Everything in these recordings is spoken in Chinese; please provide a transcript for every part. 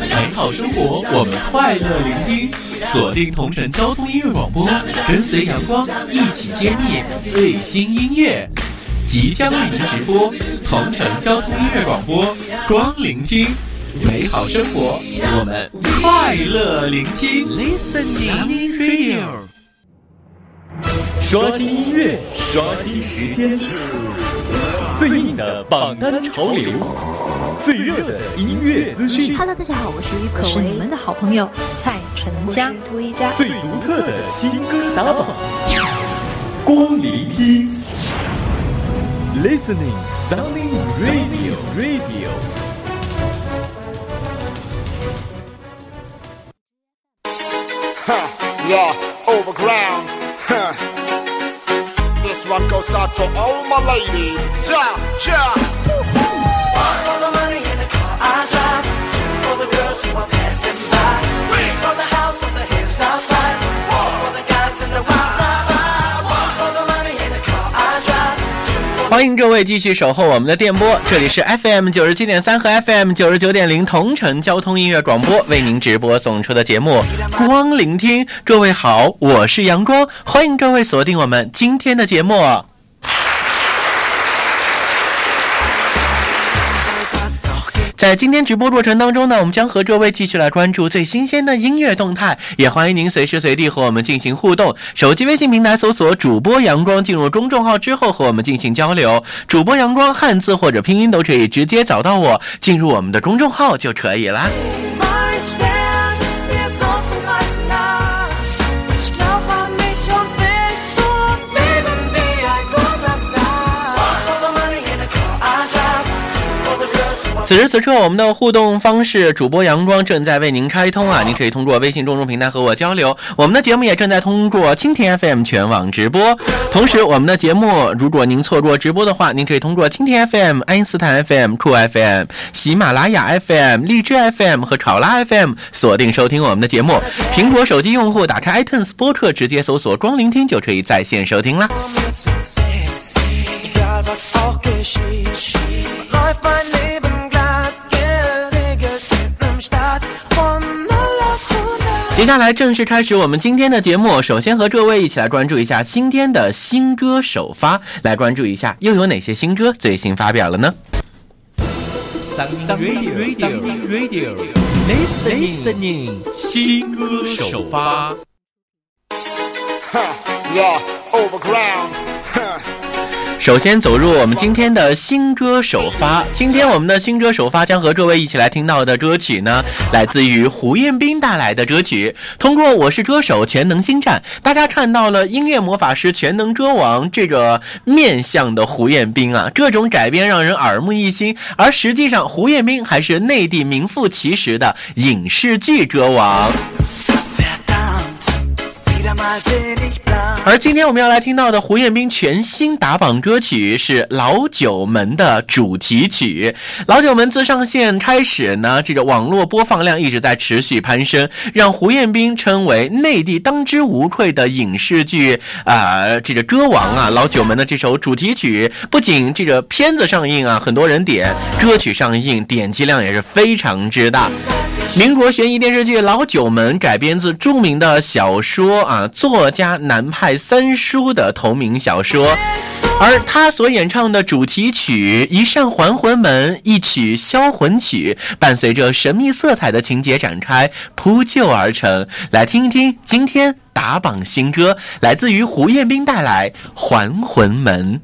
美好生活，我们快乐聆听，锁定同城交通音乐广播，跟随阳光一起揭秘最新音乐。即将为您直播同城交通音乐广播，光聆听美好生活，我们快乐聆听。Listening Radio，刷新音乐，刷新时间，最硬的榜单潮流，最热的音乐资讯。Hello，大家好，我是于可为，是你们的好朋友蔡淳佳，涂一佳，最独特的新歌打榜，光聆听。Listening, sounding radio, radio. Huh, yeah, overground. This one goes out to all my ladies. Ja, ja. One for the money in the car I drive. Two for the girls who are 欢迎各位继续守候我们的电波，这里是 FM 九十七点三和 FM 九十九点零同城交通音乐广播为您直播送出的节目《光聆听》。各位好，我是阳光，欢迎各位锁定我们今天的节目。在今天直播过程当中呢，我们将和各位继续来关注最新鲜的音乐动态，也欢迎您随时随地和我们进行互动。手机微信平台搜索主播阳光，进入公众号之后和我们进行交流。主播阳光汉字或者拼音都可以直接找到我，进入我们的公众号就可以了。此时此刻，我们的互动方式，主播阳光正在为您开通啊！您可以通过微信公众平台和我交流。我们的节目也正在通过蜻蜓 FM 全网直播。同时，我们的节目，如果您错过直播的话，您可以通过蜻蜓 FM、爱因斯坦 FM、酷 FM、喜马拉雅 FM、荔枝 FM 和考拉 FM 锁定收听我们的节目。苹果手机用户打开 iTunes 播客，直接搜索“光聆听”就可以在线收听啦。接下来正式开始我们今天的节目。首先和各位一起来关注一下今天的新歌首发，来关注一下又有哪些新歌最新发表了呢？Radio Radio Listening 新歌首发。首先走入我们今天的新歌首发。今天我们的新歌首发将和各位一起来听到的歌曲呢，来自于胡彦斌带来的歌曲。通过《我是歌手全能星战》，大家看到了音乐魔法师全能歌王这个面相的胡彦斌啊，各种改编让人耳目一新。而实际上，胡彦斌还是内地名副其实的影视剧歌王。而今天我们要来听到的胡彦斌全新打榜歌曲是《老九门》的主题曲。《老九门》自上线开始呢，这个网络播放量一直在持续攀升，让胡彦斌称为内地当之无愧的影视剧啊这个歌王啊。《老九门》的这首主题曲不仅这个片子上映啊，很多人点，歌曲上映点击量也是非常之大。民国悬疑电视剧《老九门》改编自著名的小说啊，作家南派三叔的同名小说，而他所演唱的主题曲《一扇还魂门》，一曲销魂曲，伴随着神秘色彩的情节展开，铺就而成。来听一听今天打榜新歌，来自于胡彦斌带来《还魂门》。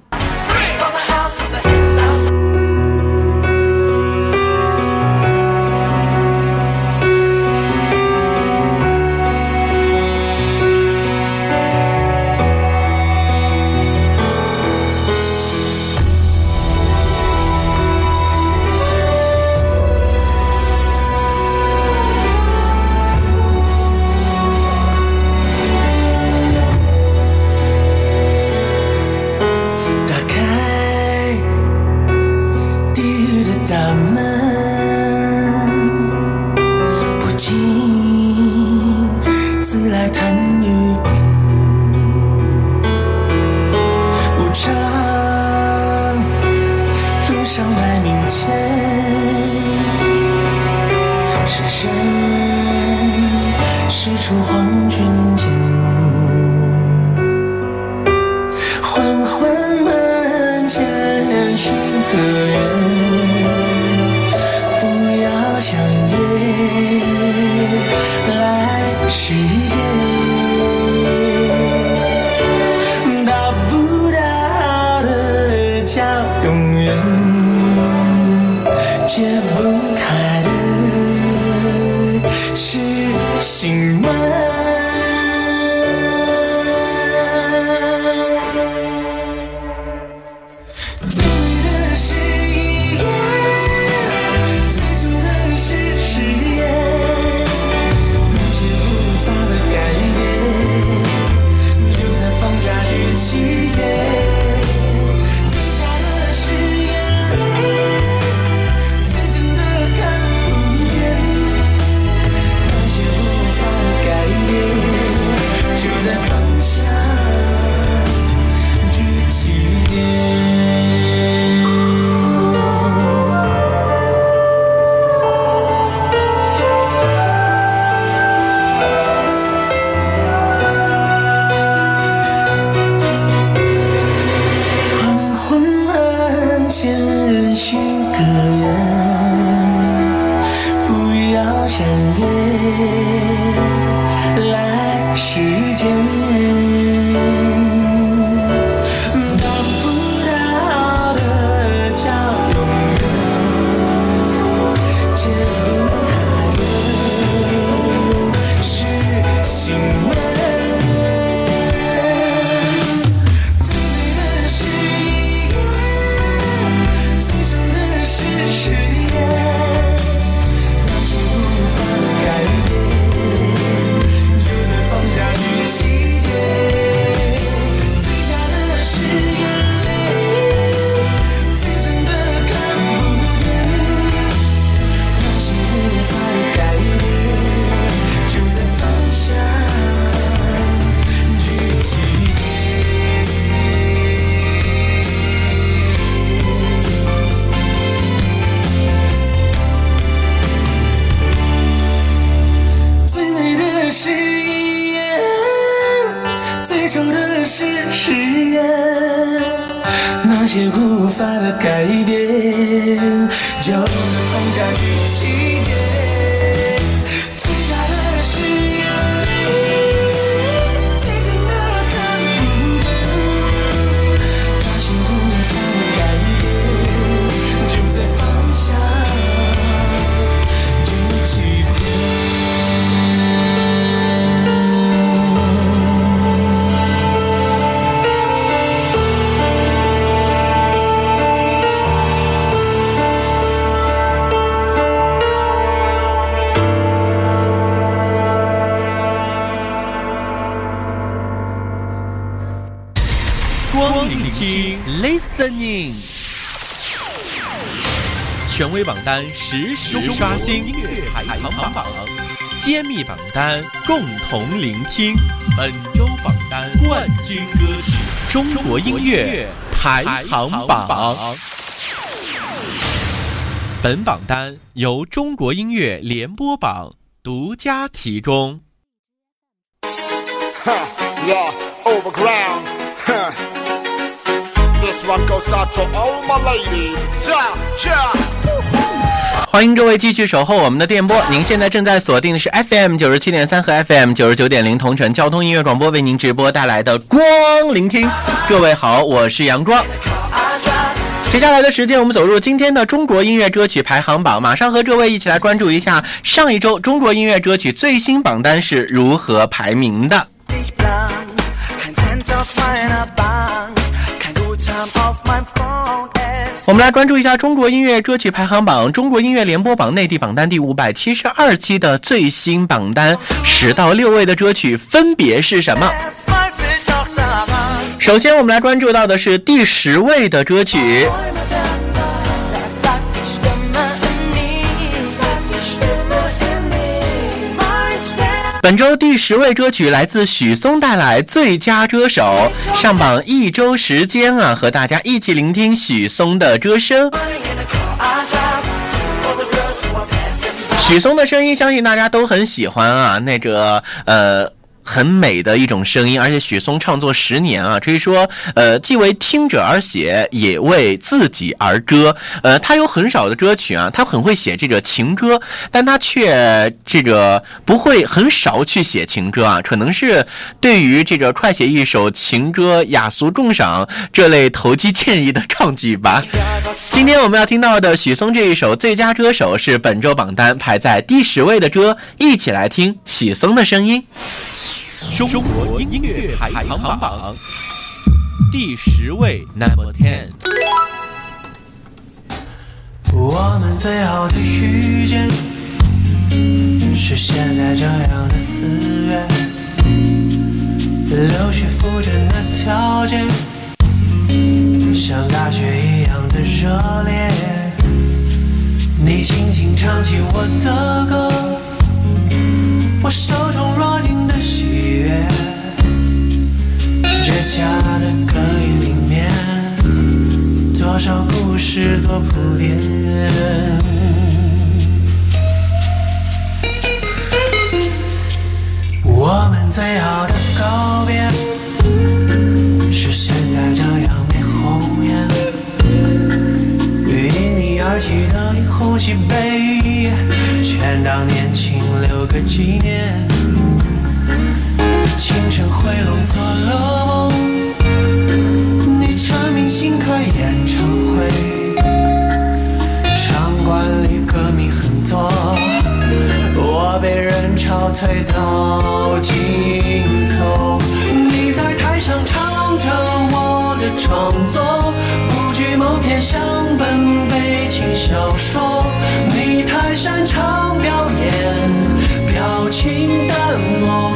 权威榜单实时刷新音乐排行榜，揭秘榜单，共同聆听本周榜单冠军歌曲中国音乐排行榜。本榜单由中国音乐联播榜独家提供。This one goes out to all my ladies. Yeah, yeah. 欢迎各位继续守候我们的电波，您现在正在锁定的是 FM 九十七点三和 FM 九十九点零同城交通音乐广播为您直播带来的光聆听。各位好，我是杨光。接下来的时间，我们走入今天的中国音乐歌曲排行榜，马上和各位一起来关注一下上一周中国音乐歌曲最新榜单是如何排名的。我们来关注一下中国音乐歌曲排行榜、中国音乐联播榜内地榜单第五百七十二期的最新榜单，十到六位的歌曲分别是什么？首先，我们来关注到的是第十位的歌曲，本周第十位歌曲来自许嵩带来最佳歌手，上榜一周时间啊，和大家一起聆听许嵩的歌声。许嵩的声音，相信大家都很喜欢啊，那个呃。很美的一种声音，而且许嵩创作十年啊，可以说，呃，既为听者而写，也为自己而歌。呃，他有很少的歌曲啊，他很会写这个情歌，但他却这个不会很少去写情歌啊，可能是对于这个快写一首情歌雅俗共赏这类投机建议的抗拒吧。今天我们要听到的许嵩这一首《最佳歌手》是本周榜单排在第十位的歌，一起来听许嵩的声音。中国音乐排行榜第十位，Number Ten。我们最好的遇见是现在这样的四月，柳絮浮着那条街，像大雪一样的热烈。你轻轻唱起我的歌，我手中握紧的喜悦，倔强的歌语里面。多少故事做铺垫。我们最好的告别，是现在这样没红颜。因你而起的一壶喜悲，全当年轻留个纪念。清晨回笼做了梦。你唱明星开演唱会，场馆里歌迷很多，我被人潮推到尽头。你在台上唱着我的创作，不惧某篇香本悲情小说。你太擅长表演，表情淡漠，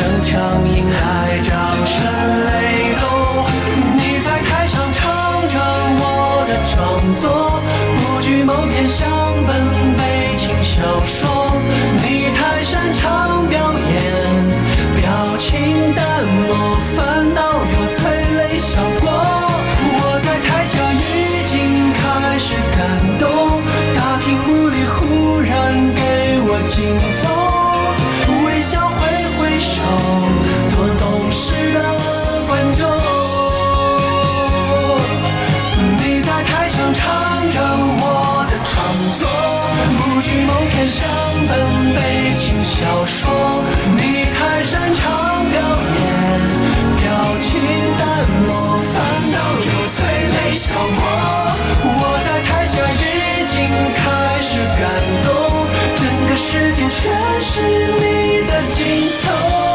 登场，迎来掌声全是你的镜头。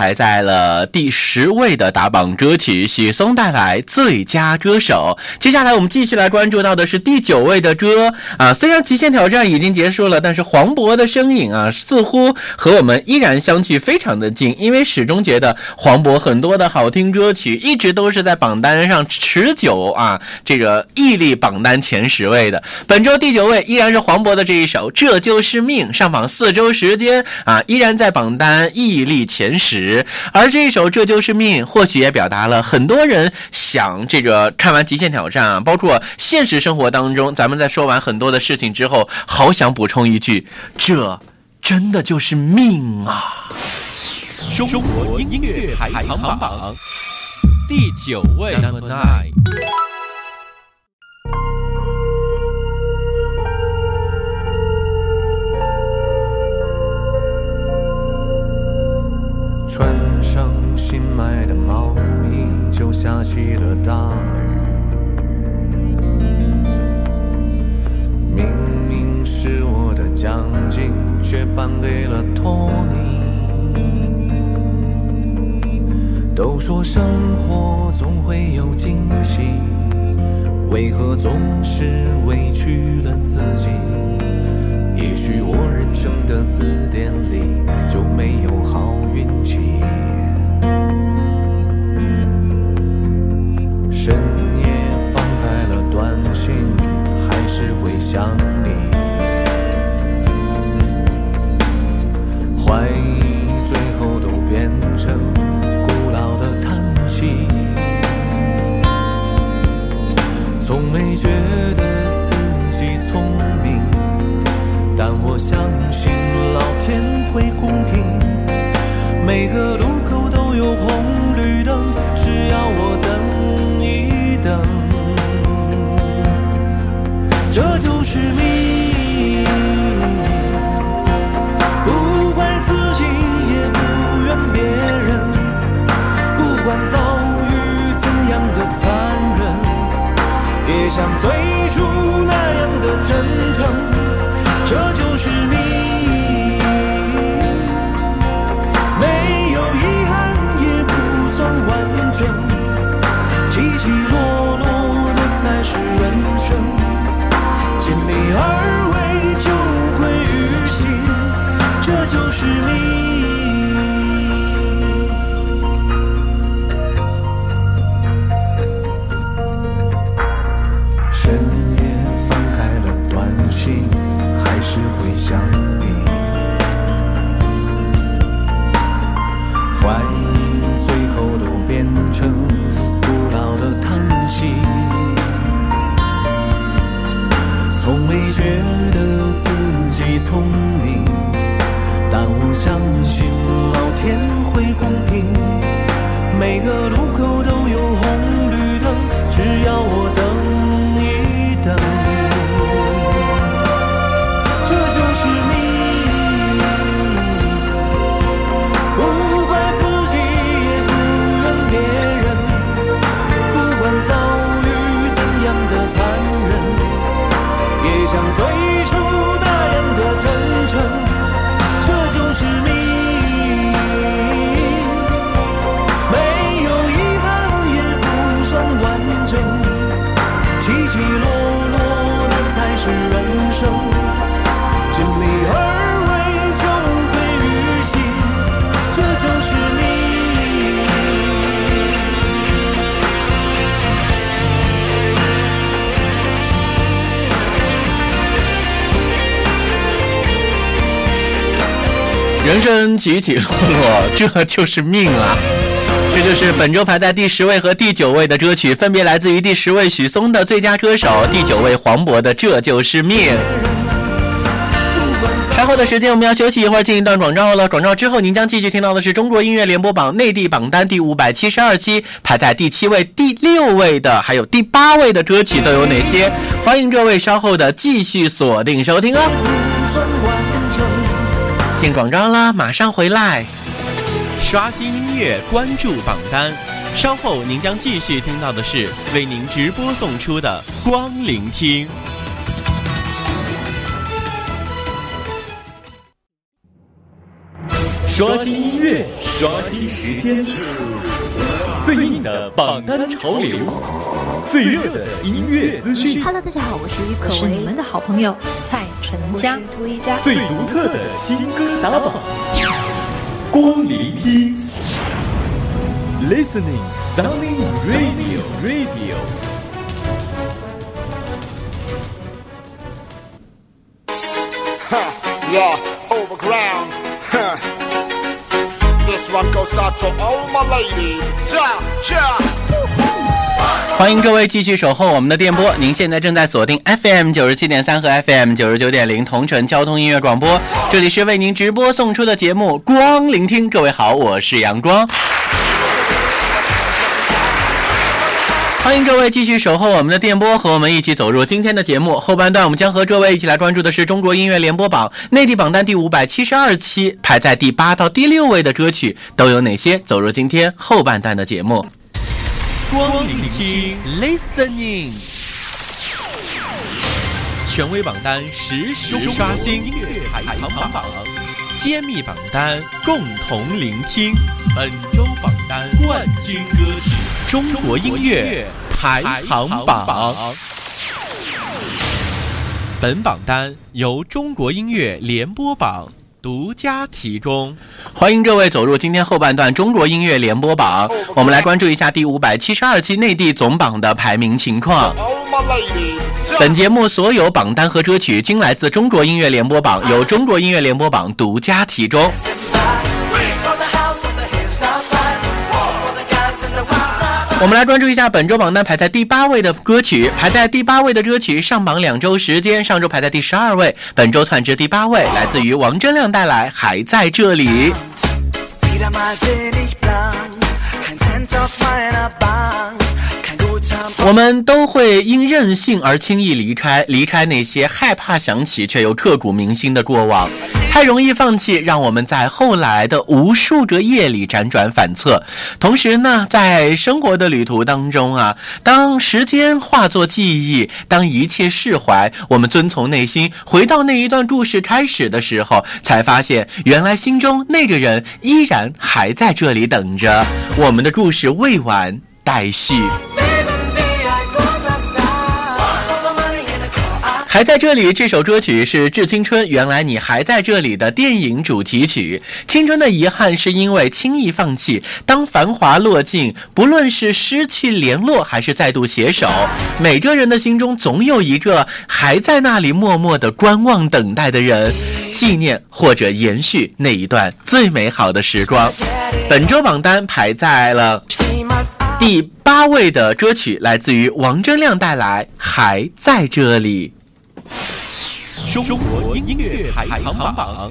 排在了第十位的打榜歌曲，许嵩带来最佳歌手。接下来我们继续来关注到的是第九位的歌啊，虽然极限挑战已经结束了，但是黄渤的身影啊，似乎和我们依然相距非常的近，因为始终觉得黄渤很多的好听歌曲一直都是在榜单上持久啊，这个屹立榜单前十位的。本周第九位依然是黄渤的这一首《这就是命》，上榜四周时间啊，依然在榜单屹立前十。而这一首《这就是命》，或许也表达了很多人想这个看完《极限挑战》啊，包括现实生活当中，咱们在说完很多的事情之后，好想补充一句：这真的就是命啊！中国音乐排行榜第九位，Number Nine。穿上新买的毛衣，就下起了大雨。明明是我的奖金，却颁给了托尼。都说生活总会有惊喜，为何总是委屈了自己？也许我人生的字典里就没有好运气。深夜翻开了短信，还是会想你。怀疑最后都变成古老的叹息。从没觉得会公平，每个路口都有红绿灯，只要我等一等，这就是命。不怪自己，也不怨别人，不管遭遇怎样的残忍，也像最也像最人生起起落落，这就是命啊！这就是本周排在第十位和第九位的歌曲，分别来自于第十位许嵩的最佳歌手，第九位黄渤的《这就是命》。稍后的时间我们要休息一会儿，进一段广告了。广告之后，您将继续听到的是中国音乐联播榜内地榜单第五百七十二期排在第七位、第六位的，还有第八位的歌曲都有哪些？欢迎各位稍后的继续锁定收听哦。不算完整。进广告啦，马上回来。刷新音乐，关注榜单。稍后您将继续听到的是为您直播送出的光聆听。刷新音乐，刷新时间，最硬的榜单潮流，最热的音乐资讯，Hello，大家好，我是于可为，是你们的好朋友蔡淳佳。涂一佳，最独特的新歌打榜，光聆听，Listening Sunny Radio Radio。Yeah, overground. Huh. This one goes out to all my ladies. Ja, ja. 欢迎各位继续守候我们的电波，您现在正在锁定 FM 九十七点三和 FM 九十九点零同城交通音乐广播，这里是为您直播送出的节目《光聆听》。各位好，我是阳光。欢迎各位继续守候我们的电波，和我们一起走入今天的节目后半段。我们将和各位一起来关注的是中国音乐联播榜内地榜单第五百七十二期，排在第八到第六位的歌曲都有哪些？走入今天后半段的节目。光聆听，listening，权威榜单实时刷新音乐排行榜，揭秘榜单共同聆听。本周榜单冠军歌曲，中国音乐排行榜。本榜单由中国音乐联播榜独家提供。欢迎各位走入今天后半段中国音乐联播榜，我们来关注一下第五百七十二期内地总榜的排名情况。Ladies. 本节目所有榜单和歌曲均来自中国音乐联播榜，由中国音乐联播榜独家提供。我们来关注一下本周榜单排在第八位的歌曲，排在第八位的歌曲上榜两周时间，上周排在第十二位，本周窜至第八位，来自于王铮亮带来《还在这里》。我们都会因任性而轻易离开，离开那些害怕想起却又刻骨铭心的过往。太容易放弃，让我们在后来的无数个夜里辗转反侧。同时呢，在生活的旅途当中啊，当时间化作记忆，当一切释怀，我们遵从内心，回到那一段故事开始的时候，才发现原来心中那个人依然还在这里等着，我们的故事未完待续。还在这里，这首歌曲是《致青春》，原来你还在这里的电影主题曲。青春的遗憾是因为轻易放弃。当繁华落尽，不论是失去联络还是再度携手，每个人的心中总有一个还在那里默默的观望等待的人，纪念或者延续那一段最美好的时光。本周榜单排在了第八位的歌曲来自于王铮亮带来《还在这里》。中国音乐排行榜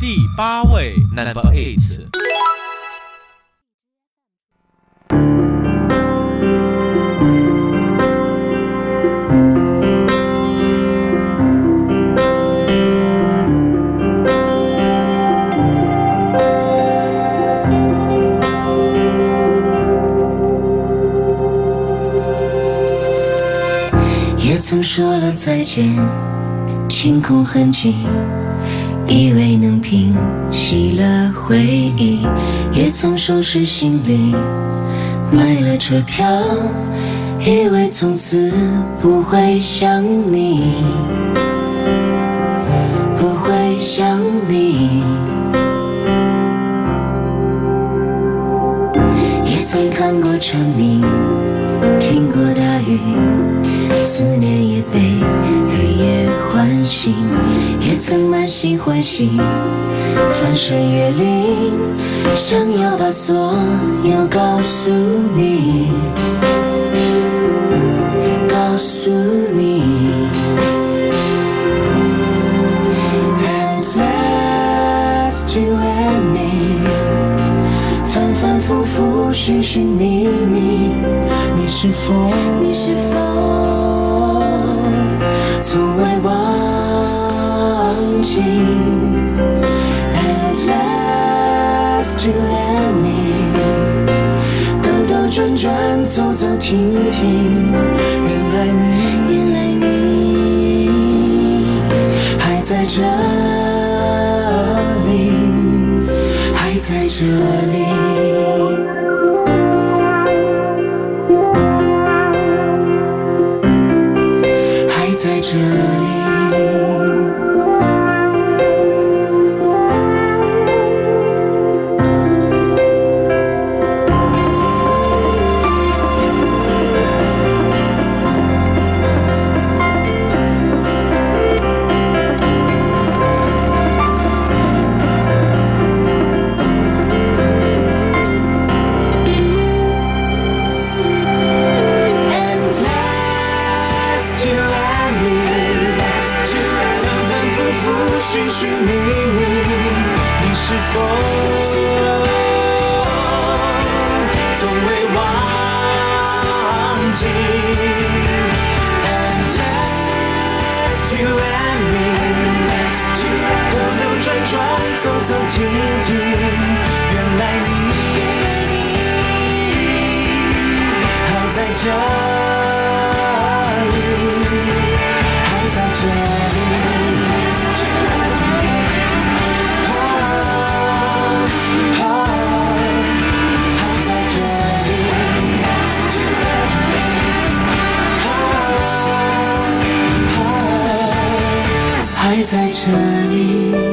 第八位，Number Eight。也曾说再见，清空痕迹，以为能平息了回忆；也曾收拾行李，买了车票，以为从此不会想你，不会想你。也曾看过蝉鸣，听过大雨。思念也被黑夜唤醒，也曾满心欢喜，翻山越岭，想要把所有告诉你，告诉你。And just you and me，反反复复，寻寻觅觅。是否？你是否从未忘记？At last you and me，兜兜转转，走走停停，原来你，原来你还在这寻寻觅觅，你是否从未忘记？And last you and me，兜兜转转，走走停停，原来你。还在这在这里。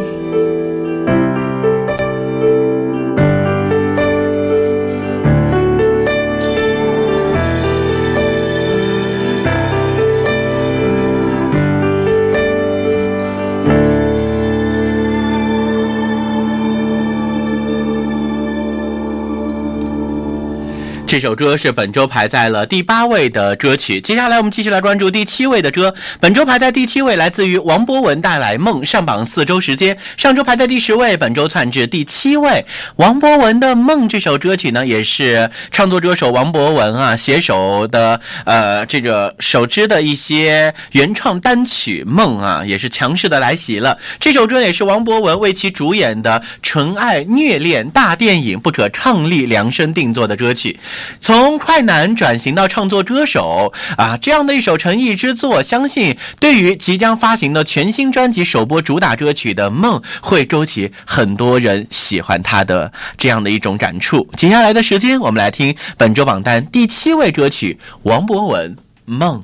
首歌是本周排在了第八位的歌曲。接下来我们继续来关注第七位的歌。本周排在第七位，来自于王博文带来《梦》，上榜四周时间。上周排在第十位，本周窜至第七位。王博文的《梦》这首歌曲呢，也是创作歌手王博文啊携手的呃这个首支的一些原创单曲《梦》啊，也是强势的来袭了。这首歌也是王博文为其主演的纯爱虐恋大电影《不可抗力》量身定做的歌曲。从快男转型到创作歌手啊，这样的一首诚意之作，相信对于即将发行的全新专辑首播主打歌曲的《梦》，会勾起很多人喜欢他的这样的一种感触。接下来的时间，我们来听本周榜单第七位歌曲王博文《梦》。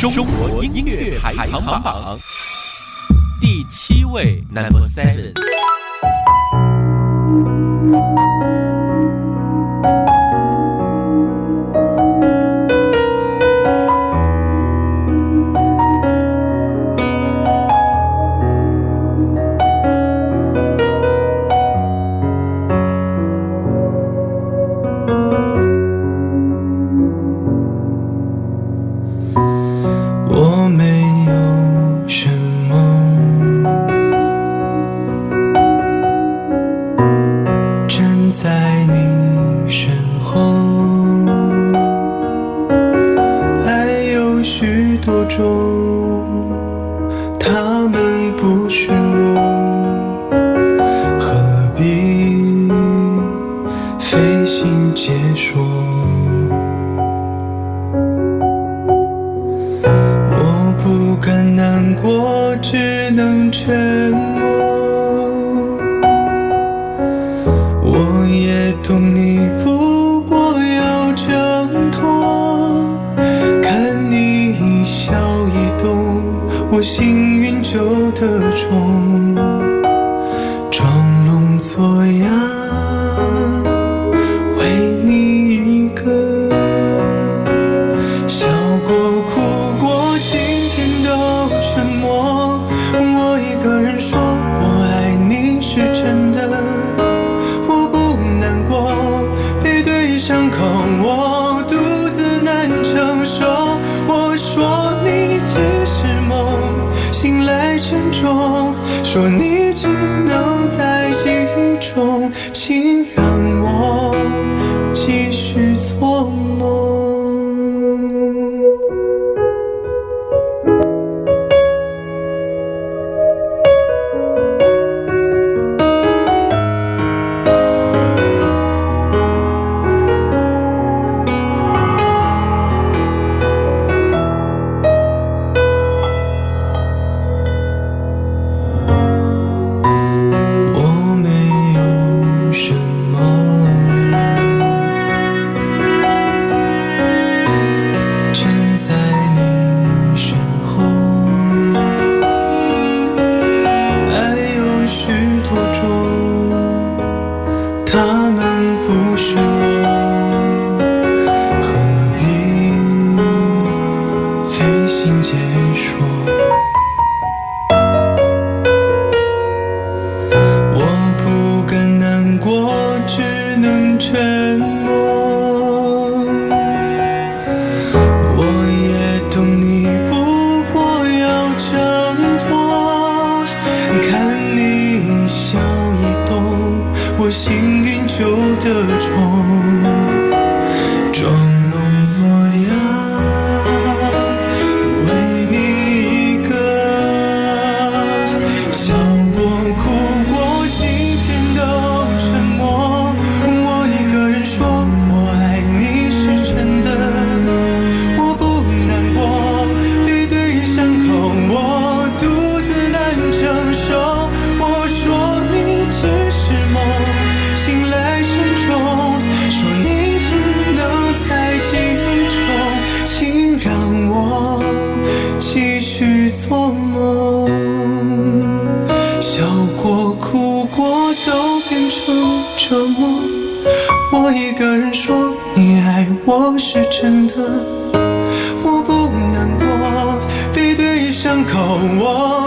中国音乐排行榜第七位，Number Seven。请解说。我一个人说你爱我是真的。我不难过背对伤口我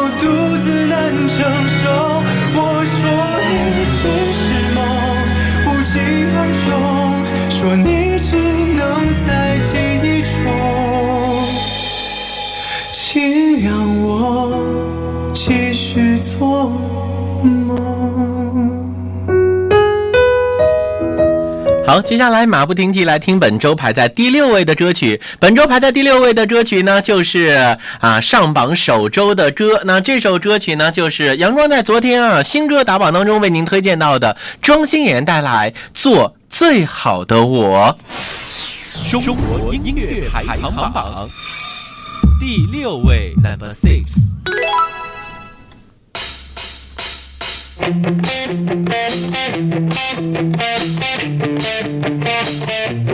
好接下来马不停蹄来听本周排在第六位的歌曲本周排在第六位的歌曲呢就是啊上榜首周的歌那这首歌曲呢就是阳光在昨天啊新歌打榜当中为您推荐到的庄心妍带来做最好的我。中国音乐排行榜第六位 number six Música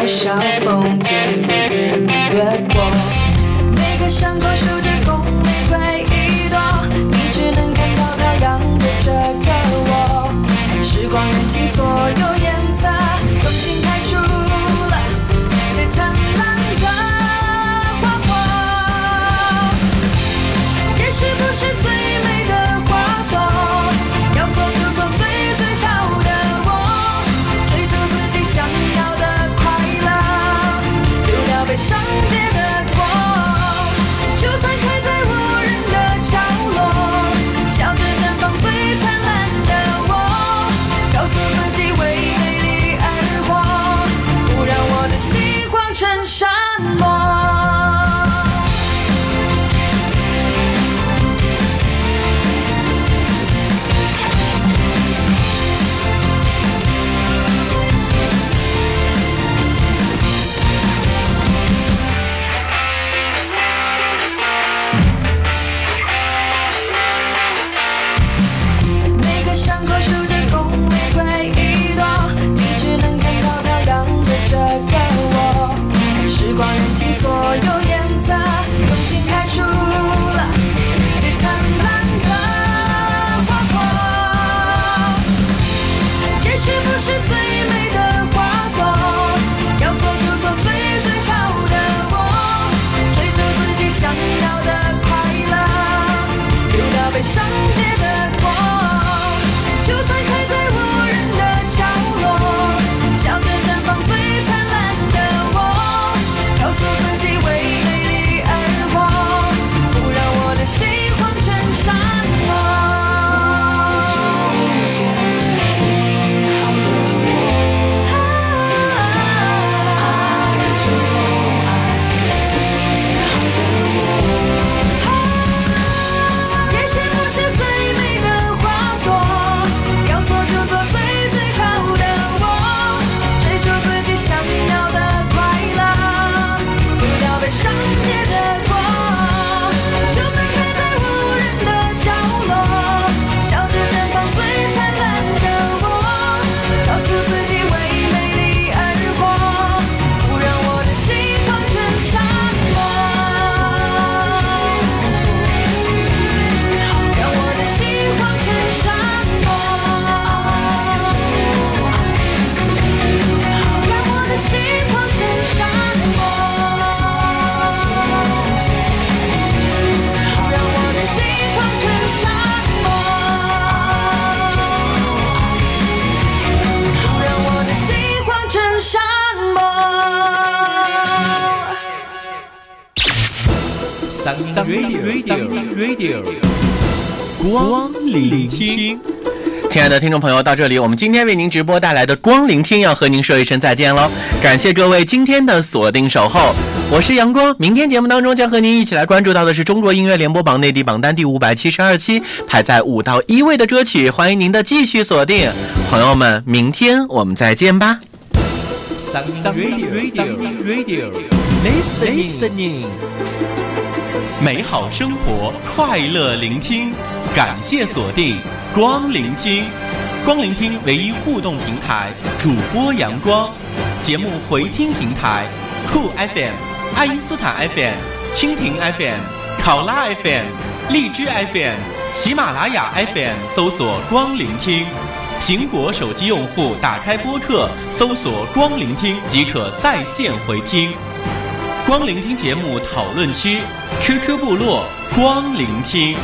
不像风景 Sunny Radio Radio，光聆听。亲爱的听众朋友，到这里，我们今天为您直播带来的光聆听要和您说一声再见喽！感谢各位今天的锁定守候，我是阳光。明天节目当中将和您一起来关注到的是中国音乐联播榜内地榜单第五百七十二期排在五到一位的歌曲，欢迎您的继续锁定，朋友们，明天我们再见吧。Sunny Radio Radio Listening，美好生活，快乐聆听，感谢锁定光聆听，光聆听唯一互动平台，主播阳光，节目回听平台酷 FM、爱因斯坦 FM、蜻蜓 FM、考拉 FM、荔枝 FM、喜马拉雅 FM 搜索光聆听。苹果手机用户打开播客，搜索“光聆听”即可在线回听。光聆听节目讨论区，QQ 部落光聆听。